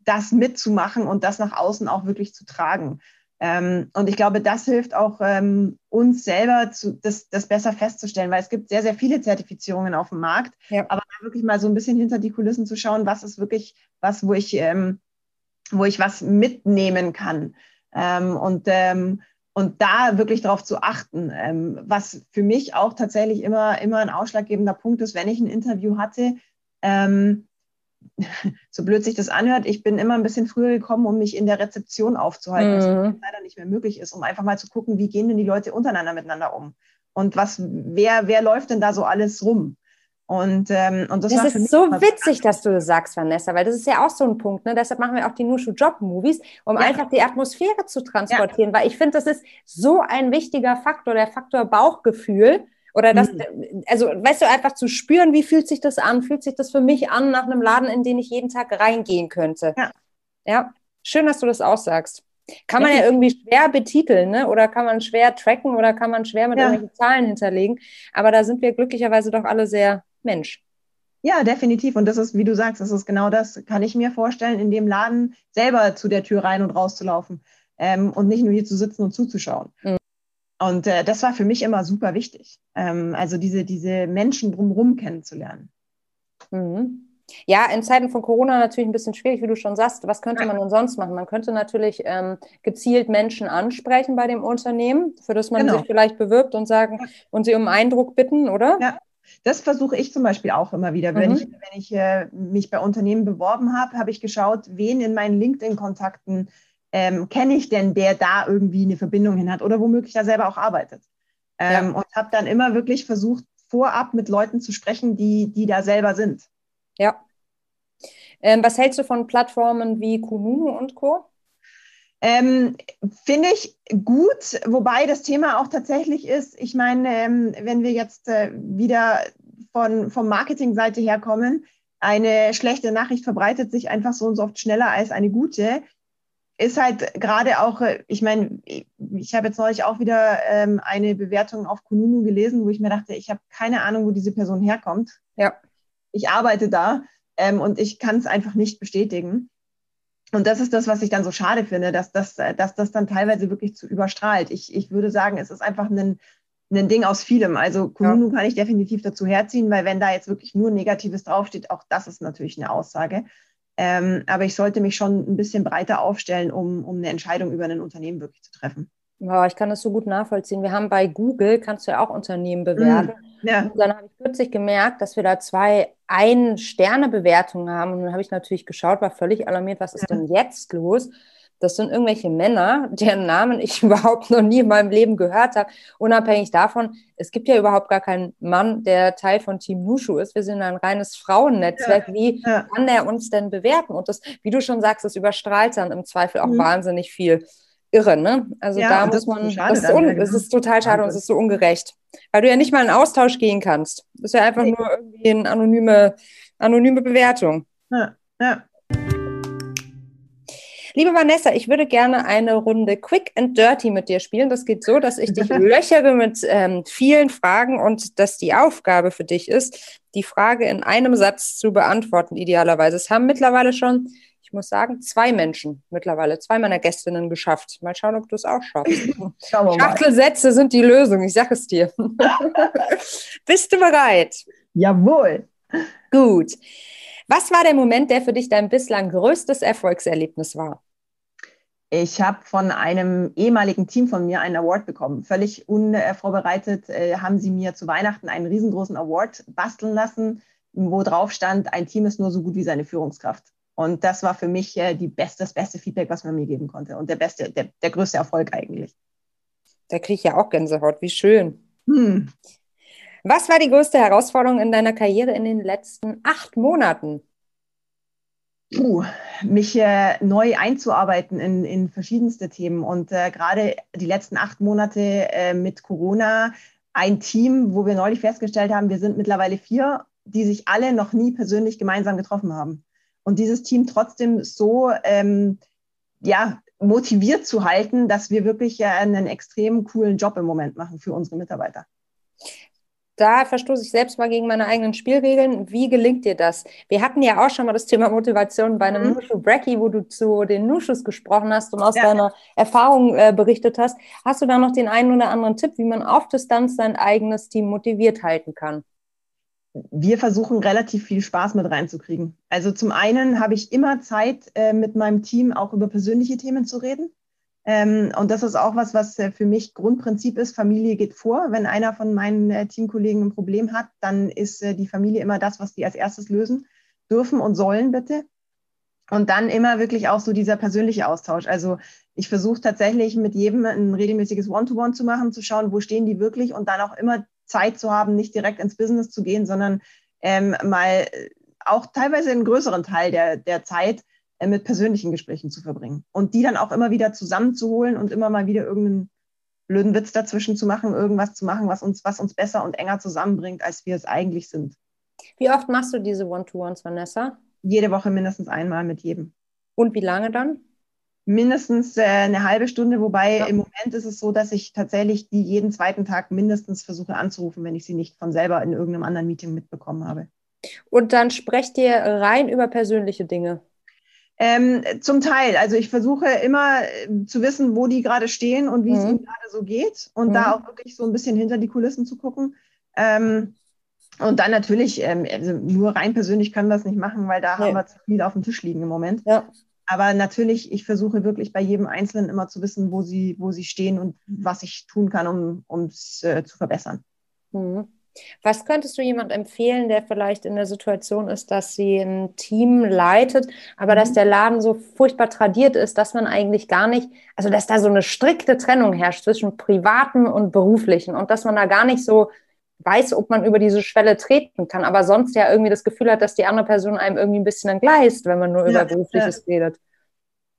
das mitzumachen und das nach außen auch wirklich zu tragen. Ähm, und ich glaube, das hilft auch ähm, uns selber, zu, das, das besser festzustellen, weil es gibt sehr, sehr viele Zertifizierungen auf dem Markt. Ja. Aber wirklich mal so ein bisschen hinter die Kulissen zu schauen, was ist wirklich was, wo ich, ähm, wo ich was mitnehmen kann. Ähm, und, ähm, und da wirklich darauf zu achten, ähm, was für mich auch tatsächlich immer, immer ein ausschlaggebender Punkt ist, wenn ich ein Interview hatte, ähm, so blöd sich das anhört, ich bin immer ein bisschen früher gekommen, um mich in der Rezeption aufzuhalten, mhm. was leider nicht mehr möglich ist, um einfach mal zu gucken, wie gehen denn die Leute untereinander miteinander um? Und was, wer, wer läuft denn da so alles rum? Und, ähm, und das, das ist so witzig, dass du das sagst, Vanessa, weil das ist ja auch so ein Punkt. Ne? Deshalb machen wir auch die Nushu Job Movies, um ja. einfach die Atmosphäre zu transportieren, ja. weil ich finde, das ist so ein wichtiger Faktor, der Faktor Bauchgefühl. Oder das, mhm. also weißt du, einfach zu spüren, wie fühlt sich das an? Fühlt sich das für mich an nach einem Laden, in den ich jeden Tag reingehen könnte? Ja. Ja, schön, dass du das aussagst. Kann man ja irgendwie schwer betiteln, ne? oder kann man schwer tracken oder kann man schwer mit ja. irgendwelchen Zahlen hinterlegen. Aber da sind wir glücklicherweise doch alle sehr Mensch. Ja, definitiv. Und das ist, wie du sagst, das ist genau das, kann ich mir vorstellen, in dem Laden selber zu der Tür rein und rauszulaufen ähm, und nicht nur hier zu sitzen und zuzuschauen. Mhm. Und äh, das war für mich immer super wichtig. Ähm, also diese, diese Menschen drumherum kennenzulernen. Mhm. Ja, in Zeiten von Corona natürlich ein bisschen schwierig, wie du schon sagst. Was könnte man denn sonst machen? Man könnte natürlich ähm, gezielt Menschen ansprechen bei dem Unternehmen, für das man genau. sich vielleicht bewirbt und sagen und sie um Eindruck bitten, oder? Ja, das versuche ich zum Beispiel auch immer wieder. Mhm. Wenn ich, wenn ich äh, mich bei Unternehmen beworben habe, habe ich geschaut, wen in meinen LinkedIn-Kontakten ähm, kenne ich denn, der da irgendwie eine Verbindung hin hat oder womöglich da selber auch arbeitet. Ähm, ja. Und habe dann immer wirklich versucht, vorab mit Leuten zu sprechen, die, die da selber sind. Ja. Ähm, was hältst du von Plattformen wie Kununu und Co.? Ähm, Finde ich gut, wobei das Thema auch tatsächlich ist, ich meine, ähm, wenn wir jetzt äh, wieder von, vom Marketingseite her kommen, eine schlechte Nachricht verbreitet sich einfach so und so oft schneller als eine gute. Ist halt gerade auch, äh, ich meine, ich habe jetzt neulich auch wieder ähm, eine Bewertung auf Kununu gelesen, wo ich mir dachte, ich habe keine Ahnung, wo diese Person herkommt. Ja. Ich arbeite da ähm, und ich kann es einfach nicht bestätigen. Und das ist das, was ich dann so schade finde, dass das, dass das dann teilweise wirklich zu überstrahlt. Ich, ich würde sagen, es ist einfach ein, ein Ding aus vielem. Also Kununu ja. kann ich definitiv dazu herziehen, weil wenn da jetzt wirklich nur Negatives draufsteht, auch das ist natürlich eine Aussage. Ähm, aber ich sollte mich schon ein bisschen breiter aufstellen, um, um eine Entscheidung über ein Unternehmen wirklich zu treffen. Ja, ich kann das so gut nachvollziehen. Wir haben bei Google, kannst du ja auch Unternehmen bewerten. Mm, ja. Und dann habe ich kürzlich gemerkt, dass wir da zwei Ein-Sterne-Bewertungen haben. Und dann habe ich natürlich geschaut, war völlig alarmiert, was ist denn jetzt los? Das sind irgendwelche Männer, deren Namen ich überhaupt noch nie in meinem Leben gehört habe. Unabhängig davon, es gibt ja überhaupt gar keinen Mann, der Teil von Team Nushu ist. Wir sind ein reines Frauennetzwerk. Ja, wie ja. kann der uns denn bewerten? Und das, wie du schon sagst, das überstrahlt dann im Zweifel auch mhm. wahnsinnig viel. Irre, ne? Also ja, da muss man, das ist, un, das ist total schade und es ist so ungerecht. Weil du ja nicht mal in Austausch gehen kannst. Das ist ja einfach nur irgendwie eine anonyme, anonyme Bewertung. Ja, ja. Liebe Vanessa, ich würde gerne eine Runde Quick and Dirty mit dir spielen. Das geht so, dass ich dich löchere mit ähm, vielen Fragen und dass die Aufgabe für dich ist, die Frage in einem Satz zu beantworten, idealerweise. Es haben mittlerweile schon, ich muss sagen, zwei Menschen mittlerweile, zwei meiner Gästinnen geschafft. Mal schauen, ob du es auch schaffst. Schachtelsätze sind die Lösung, ich sage es dir. Bist du bereit? Jawohl. Gut. Was war der Moment, der für dich dein bislang größtes Erfolgserlebnis war? Ich habe von einem ehemaligen Team von mir einen Award bekommen. Völlig unvorbereitet äh, haben sie mir zu Weihnachten einen riesengroßen Award basteln lassen, wo drauf stand, ein Team ist nur so gut wie seine Führungskraft. Und das war für mich äh, die beste, das beste Feedback, was man mir geben konnte und der beste, der, der größte Erfolg eigentlich. Da kriege ich ja auch Gänsehaut. Wie schön. Hm. Was war die größte Herausforderung in deiner Karriere in den letzten acht Monaten? Puh, mich äh, neu einzuarbeiten in, in verschiedenste Themen. Und äh, gerade die letzten acht Monate äh, mit Corona, ein Team, wo wir neulich festgestellt haben, wir sind mittlerweile vier, die sich alle noch nie persönlich gemeinsam getroffen haben. Und dieses Team trotzdem so ähm, ja, motiviert zu halten, dass wir wirklich einen extrem coolen Job im Moment machen für unsere Mitarbeiter da verstoße ich selbst mal gegen meine eigenen Spielregeln. Wie gelingt dir das? Wir hatten ja auch schon mal das Thema Motivation bei einem mhm. Nushu Brecky, wo du zu den Nushus gesprochen hast und aus ja. deiner Erfahrung äh, berichtet hast. Hast du da noch den einen oder anderen Tipp, wie man auf Distanz sein eigenes Team motiviert halten kann? Wir versuchen relativ viel Spaß mit reinzukriegen. Also zum einen habe ich immer Zeit, äh, mit meinem Team auch über persönliche Themen zu reden. Ähm, und das ist auch was, was äh, für mich Grundprinzip ist. Familie geht vor. Wenn einer von meinen äh, Teamkollegen ein Problem hat, dann ist äh, die Familie immer das, was die als erstes lösen dürfen und sollen, bitte. Und dann immer wirklich auch so dieser persönliche Austausch. Also ich versuche tatsächlich mit jedem ein regelmäßiges One-to-One -One zu machen, zu schauen, wo stehen die wirklich und dann auch immer Zeit zu haben, nicht direkt ins Business zu gehen, sondern ähm, mal auch teilweise einen größeren Teil der, der Zeit äh, mit persönlichen Gesprächen zu verbringen und die dann auch immer wieder zusammenzuholen und immer mal wieder irgendeinen blöden Witz dazwischen zu machen, irgendwas zu machen, was uns, was uns besser und enger zusammenbringt, als wir es eigentlich sind. Wie oft machst du diese One-to-Ones, Vanessa? Jede Woche mindestens einmal mit jedem. Und wie lange dann? Mindestens äh, eine halbe Stunde, wobei ja. im Moment ist es so, dass ich tatsächlich die jeden zweiten Tag mindestens versuche anzurufen, wenn ich sie nicht von selber in irgendeinem anderen Meeting mitbekommen habe. Und dann sprecht ihr rein über persönliche Dinge. Ähm, zum Teil. Also ich versuche immer äh, zu wissen, wo die gerade stehen und wie mhm. es ihnen gerade so geht und mhm. da auch wirklich so ein bisschen hinter die Kulissen zu gucken. Ähm, und dann natürlich, ähm, also nur rein persönlich können wir es nicht machen, weil da nee. haben wir zu viel auf dem Tisch liegen im Moment. Ja. Aber natürlich, ich versuche wirklich bei jedem Einzelnen immer zu wissen, wo sie, wo sie stehen und was ich tun kann, um es äh, zu verbessern. Mhm. Was könntest du jemand empfehlen, der vielleicht in der Situation ist, dass sie ein Team leitet, aber dass mhm. der Laden so furchtbar tradiert ist, dass man eigentlich gar nicht, also dass da so eine strikte Trennung herrscht zwischen privaten und beruflichen und dass man da gar nicht so weiß, ob man über diese Schwelle treten kann, aber sonst ja irgendwie das Gefühl hat, dass die andere Person einem irgendwie ein bisschen entgleist, wenn man nur ja, über Berufliches ja. redet.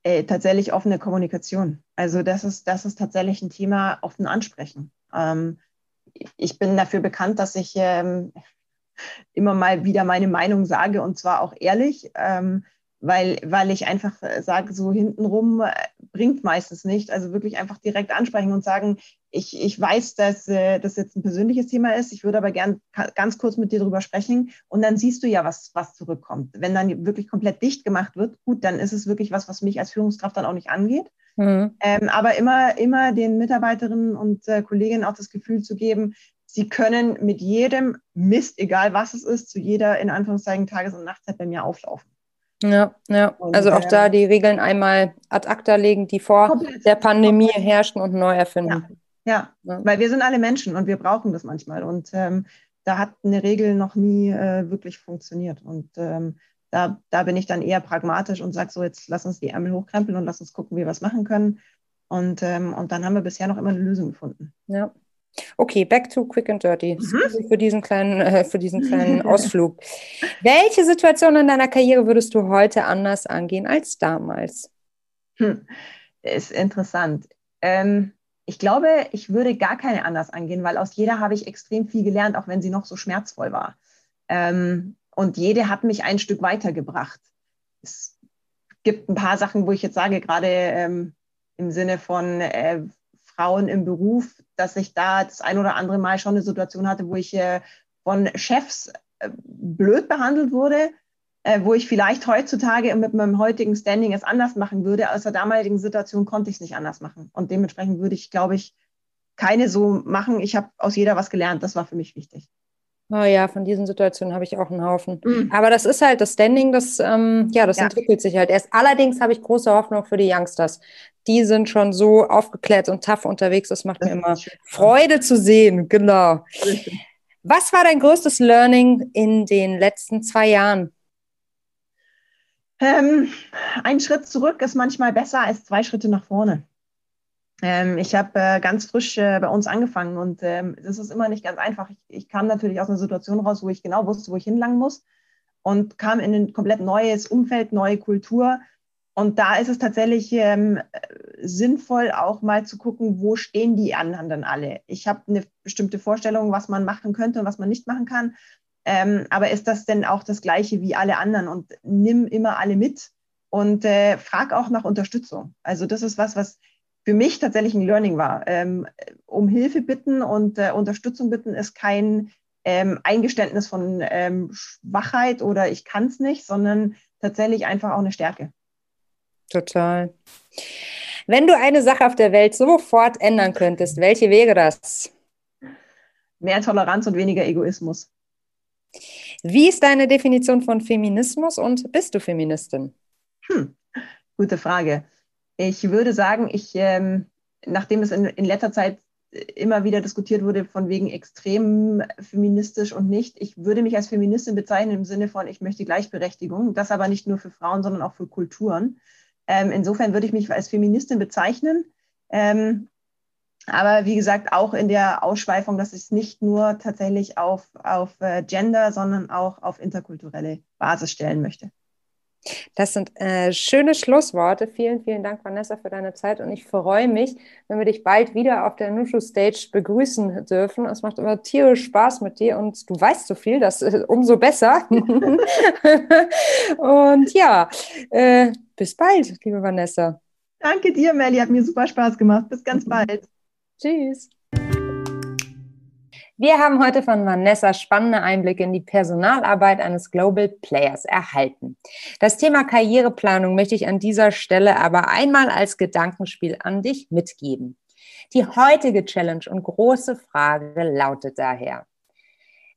Äh, tatsächlich offene Kommunikation. Also das ist, das ist tatsächlich ein Thema offen ansprechen. Ähm, ich bin dafür bekannt, dass ich ähm, immer mal wieder meine Meinung sage und zwar auch ehrlich, ähm, weil, weil ich einfach äh, sage, so hintenrum äh, bringt meistens nicht. Also wirklich einfach direkt ansprechen und sagen, ich, ich weiß, dass äh, das jetzt ein persönliches Thema ist. Ich würde aber gern ganz kurz mit dir drüber sprechen. Und dann siehst du ja, was, was zurückkommt. Wenn dann wirklich komplett dicht gemacht wird, gut, dann ist es wirklich was, was mich als Führungskraft dann auch nicht angeht. Mhm. Ähm, aber immer, immer den Mitarbeiterinnen und äh, Kolleginnen auch das Gefühl zu geben, sie können mit jedem Mist, egal was es ist, zu jeder in Anführungszeichen Tages- und Nachtzeit bei mir auflaufen. Ja, ja. Also auch da die Regeln einmal ad acta legen, die vor der Pandemie herrschten und neu erfinden. Ja. Ja, ja, weil wir sind alle Menschen und wir brauchen das manchmal. Und ähm, da hat eine Regel noch nie äh, wirklich funktioniert. Und ähm, da, da bin ich dann eher pragmatisch und sage so, jetzt lass uns die Ärmel hochkrempeln und lass uns gucken, wie wir was machen können. Und, ähm, und dann haben wir bisher noch immer eine Lösung gefunden. Ja. Okay, back to quick and dirty. Mhm. Für diesen kleinen, äh, für diesen kleinen Ausflug. Welche Situation in deiner Karriere würdest du heute anders angehen als damals? Hm. Ist interessant. Ähm, ich glaube, ich würde gar keine anders angehen, weil aus jeder habe ich extrem viel gelernt, auch wenn sie noch so schmerzvoll war. Ähm, und jede hat mich ein Stück weitergebracht. Es gibt ein paar Sachen, wo ich jetzt sage, gerade ähm, im Sinne von äh, Frauen im Beruf, dass ich da das ein oder andere Mal schon eine Situation hatte, wo ich äh, von Chefs äh, blöd behandelt wurde, äh, wo ich vielleicht heutzutage mit meinem heutigen Standing es anders machen würde. Aus der damaligen Situation konnte ich es nicht anders machen. Und dementsprechend würde ich, glaube ich, keine so machen. Ich habe aus jeder was gelernt. Das war für mich wichtig. Oh ja, von diesen Situationen habe ich auch einen Haufen. Mhm. Aber das ist halt das Standing, das, ähm, ja, das ja. entwickelt sich halt erst. Allerdings habe ich große Hoffnung für die Youngsters. Die sind schon so aufgeklärt und tough unterwegs. Das macht das mir immer Freude zu sehen. Genau. Was war dein größtes Learning in den letzten zwei Jahren? Ähm, ein Schritt zurück ist manchmal besser als zwei Schritte nach vorne. Ähm, ich habe äh, ganz frisch äh, bei uns angefangen und ähm, das ist immer nicht ganz einfach. Ich, ich, kam natürlich aus einer Situation raus, wo ich genau wusste, wo ich hinlangen muss und kam in ein komplett neues Umfeld, neue Kultur. Und da ist es tatsächlich ähm, sinnvoll, auch mal zu gucken, wo stehen die anderen dann alle. Ich habe eine bestimmte Vorstellung, was man machen könnte und was man nicht machen kann. Ähm, aber ist das denn auch das Gleiche wie alle anderen? Und nimm immer alle mit und äh, frag auch nach Unterstützung. Also das ist was, was für mich tatsächlich ein Learning war. Ähm, um Hilfe bitten und äh, Unterstützung bitten ist kein ähm, Eingeständnis von ähm, Schwachheit oder ich kann es nicht, sondern tatsächlich einfach auch eine Stärke. Total. Wenn du eine Sache auf der Welt sofort ändern könntest, welche wäre das? Mehr Toleranz und weniger Egoismus. Wie ist deine Definition von Feminismus und bist du Feministin? Hm, gute Frage. Ich würde sagen, ich, ähm, nachdem es in, in letzter Zeit immer wieder diskutiert wurde von wegen extrem feministisch und nicht. Ich würde mich als Feministin bezeichnen im Sinne von, ich möchte Gleichberechtigung, das aber nicht nur für Frauen, sondern auch für Kulturen. Ähm, insofern würde ich mich als Feministin bezeichnen. Ähm, aber wie gesagt, auch in der Ausschweifung, dass ich es nicht nur tatsächlich auf, auf äh, Gender, sondern auch auf interkulturelle Basis stellen möchte. Das sind äh, schöne Schlussworte. Vielen, vielen Dank, Vanessa, für deine Zeit. Und ich freue mich, wenn wir dich bald wieder auf der Nushu Stage begrüßen dürfen. Es macht immer tierisch Spaß mit dir und du weißt so viel, das ist umso besser. und ja, äh, bis bald, liebe Vanessa. Danke dir, Melli. Hat mir super Spaß gemacht. Bis ganz bald. Tschüss. Wir haben heute von Vanessa spannende Einblicke in die Personalarbeit eines Global Players erhalten. Das Thema Karriereplanung möchte ich an dieser Stelle aber einmal als Gedankenspiel an dich mitgeben. Die heutige Challenge und große Frage lautet daher,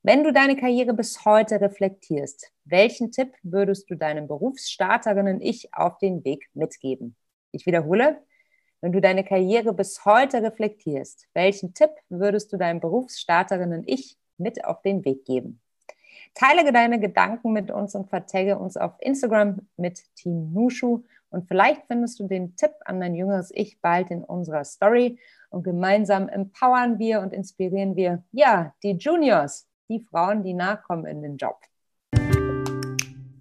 wenn du deine Karriere bis heute reflektierst, welchen Tipp würdest du deinem Berufsstarterinnen Ich auf den Weg mitgeben? Ich wiederhole, wenn du deine Karriere bis heute reflektierst, welchen Tipp würdest du deinem Berufsstarterinnen Ich mit auf den Weg geben? Teile deine Gedanken mit uns und vertagge uns auf Instagram mit Team Nushu und vielleicht findest du den Tipp an dein jüngeres Ich bald in unserer Story und gemeinsam empowern wir und inspirieren wir, ja, die Juniors, die Frauen, die nachkommen in den Job.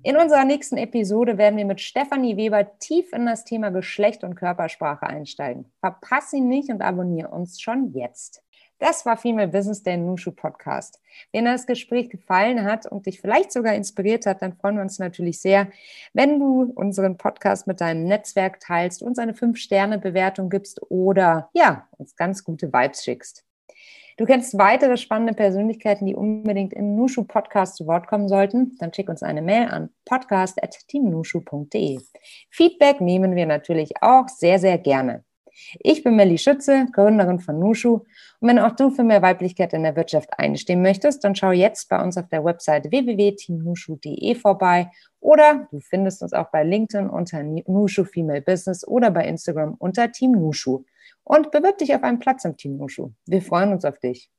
In unserer nächsten Episode werden wir mit Stefanie Weber tief in das Thema Geschlecht und Körpersprache einsteigen. Verpass ihn nicht und abonniere uns schon jetzt. Das war Female Business, der Nushu Podcast. Wenn das Gespräch gefallen hat und dich vielleicht sogar inspiriert hat, dann freuen wir uns natürlich sehr, wenn du unseren Podcast mit deinem Netzwerk teilst, uns eine 5-Sterne-Bewertung gibst oder ja, uns ganz gute Vibes schickst. Du kennst weitere spannende Persönlichkeiten, die unbedingt im Nushu Podcast zu Wort kommen sollten? Dann schick uns eine Mail an podcast.teamnushu.de. Feedback nehmen wir natürlich auch sehr, sehr gerne. Ich bin Melly Schütze, Gründerin von Nushu. Und wenn auch du für mehr Weiblichkeit in der Wirtschaft einstehen möchtest, dann schau jetzt bei uns auf der Website www.teamnushu.de vorbei oder du findest uns auch bei LinkedIn unter Nushu Female Business oder bei Instagram unter Team Nushu und bewirb dich auf einen Platz im Team Nushu. Wir freuen uns auf dich.